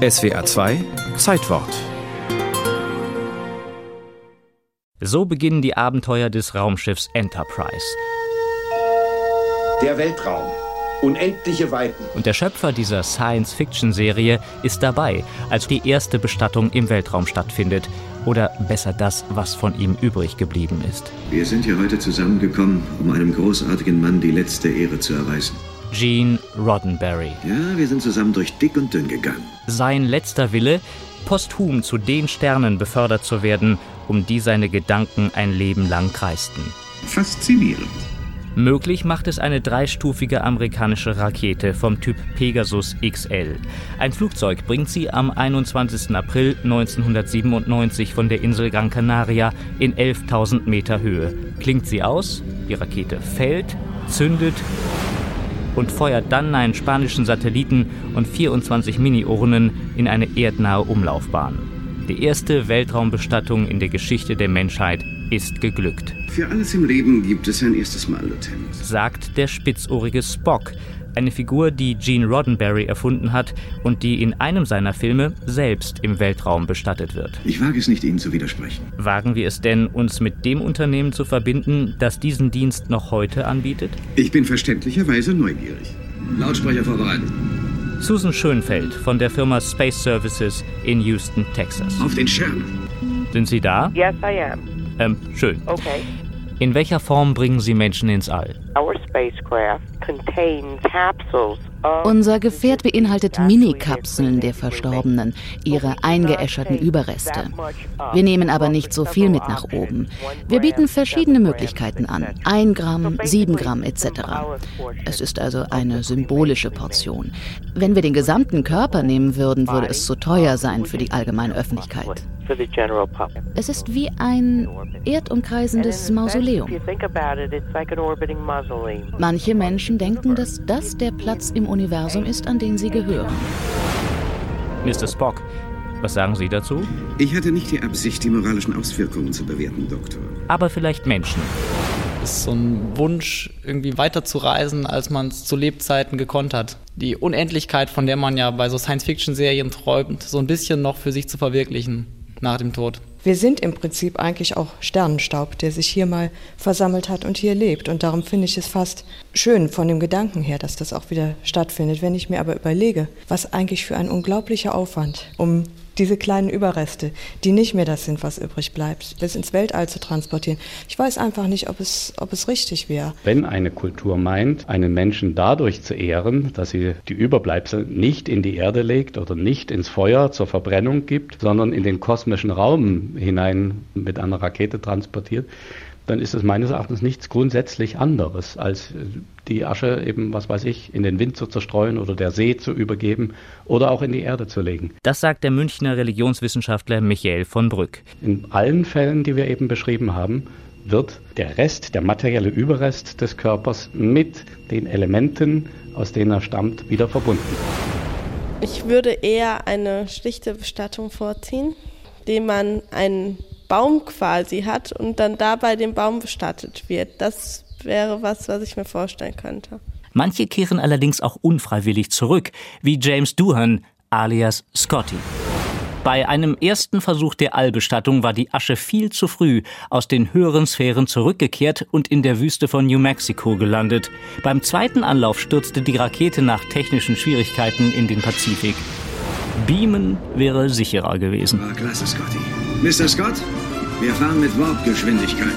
SWA 2 Zeitwort. So beginnen die Abenteuer des Raumschiffs Enterprise. Der Weltraum. Unendliche Weiten. Und der Schöpfer dieser Science-Fiction-Serie ist dabei, als die erste Bestattung im Weltraum stattfindet. Oder besser das, was von ihm übrig geblieben ist. Wir sind hier heute zusammengekommen, um einem großartigen Mann die letzte Ehre zu erweisen. Gene Roddenberry. Ja, wir sind zusammen durch dick und dünn gegangen. Sein letzter Wille, posthum zu den Sternen befördert zu werden, um die seine Gedanken ein Leben lang kreisten. Faszinierend. Möglich macht es eine dreistufige amerikanische Rakete vom Typ Pegasus XL. Ein Flugzeug bringt sie am 21. April 1997 von der Insel Gran Canaria in 11.000 Meter Höhe. Klingt sie aus, die Rakete fällt, zündet und feuert dann einen spanischen Satelliten und 24 Mini-Urnen in eine erdnahe Umlaufbahn. Die erste Weltraumbestattung in der Geschichte der Menschheit ist geglückt. Für alles im Leben gibt es ein erstes Mal, Lieutenant. Sagt der spitzohrige Spock, eine Figur, die Gene Roddenberry erfunden hat und die in einem seiner Filme selbst im Weltraum bestattet wird. Ich wage es nicht, Ihnen zu widersprechen. Wagen wir es denn, uns mit dem Unternehmen zu verbinden, das diesen Dienst noch heute anbietet? Ich bin verständlicherweise neugierig. Lautsprecher vorbereiten. Susan Schönfeld von der Firma Space Services in Houston, Texas. Auf den Schirm. Sind Sie da? Yes, I am. Ähm, schön. Okay. In welcher Form bringen Sie Menschen ins All? Our spacecraft contains capsules Unser Gefährt beinhaltet Minikapseln der Verstorbenen, ihre eingeäscherten Überreste. Wir nehmen aber nicht so viel mit nach oben. Wir bieten verschiedene Möglichkeiten an. Ein Gramm, sieben Gramm etc. Es ist also eine symbolische Portion. Wenn wir den gesamten Körper nehmen würden, würde es zu teuer sein für die allgemeine Öffentlichkeit. Es ist wie ein erdumkreisendes mausoleum. Manche Menschen denken, dass das der Platz im Universum ist, an den sie gehören. Mr. Spock, was sagen Sie dazu? Ich hatte nicht die Absicht, die moralischen Auswirkungen zu bewerten, Doktor. Aber vielleicht Menschen. ist so ein Wunsch, irgendwie weiter zu reisen, als man es zu Lebzeiten gekonnt hat. Die Unendlichkeit, von der man ja bei so Science-Fiction-Serien träumt, so ein bisschen noch für sich zu verwirklichen nach dem Tod. Wir sind im Prinzip eigentlich auch Sternenstaub, der sich hier mal versammelt hat und hier lebt. Und darum finde ich es fast schön von dem Gedanken her, dass das auch wieder stattfindet. Wenn ich mir aber überlege, was eigentlich für ein unglaublicher Aufwand, um diese kleinen Überreste, die nicht mehr das sind, was übrig bleibt, bis ins Weltall zu transportieren. Ich weiß einfach nicht, ob es, ob es richtig wäre. Wenn eine Kultur meint, einen Menschen dadurch zu ehren, dass sie die Überbleibsel nicht in die Erde legt oder nicht ins Feuer zur Verbrennung gibt, sondern in den kosmischen Raum hinein mit einer Rakete transportiert, dann ist es meines Erachtens nichts grundsätzlich anderes, als die Asche eben, was weiß ich, in den Wind zu zerstreuen oder der See zu übergeben oder auch in die Erde zu legen. Das sagt der Münchner Religionswissenschaftler Michael von Brück. In allen Fällen, die wir eben beschrieben haben, wird der Rest, der materielle Überrest des Körpers mit den Elementen, aus denen er stammt, wieder verbunden. Ich würde eher eine schlichte Bestattung vorziehen, indem man einen Baum quasi hat und dann dabei den Baum bestattet wird. Das wäre was, was ich mir vorstellen könnte. Manche kehren allerdings auch unfreiwillig zurück, wie James Doohan alias Scotty. Bei einem ersten Versuch der Allbestattung war die Asche viel zu früh aus den höheren Sphären zurückgekehrt und in der Wüste von New Mexico gelandet. Beim zweiten Anlauf stürzte die Rakete nach technischen Schwierigkeiten in den Pazifik. Beamen wäre sicherer gewesen. War klasse, Scotty. Mr. Scott, wir fahren mit Warpgeschwindigkeit.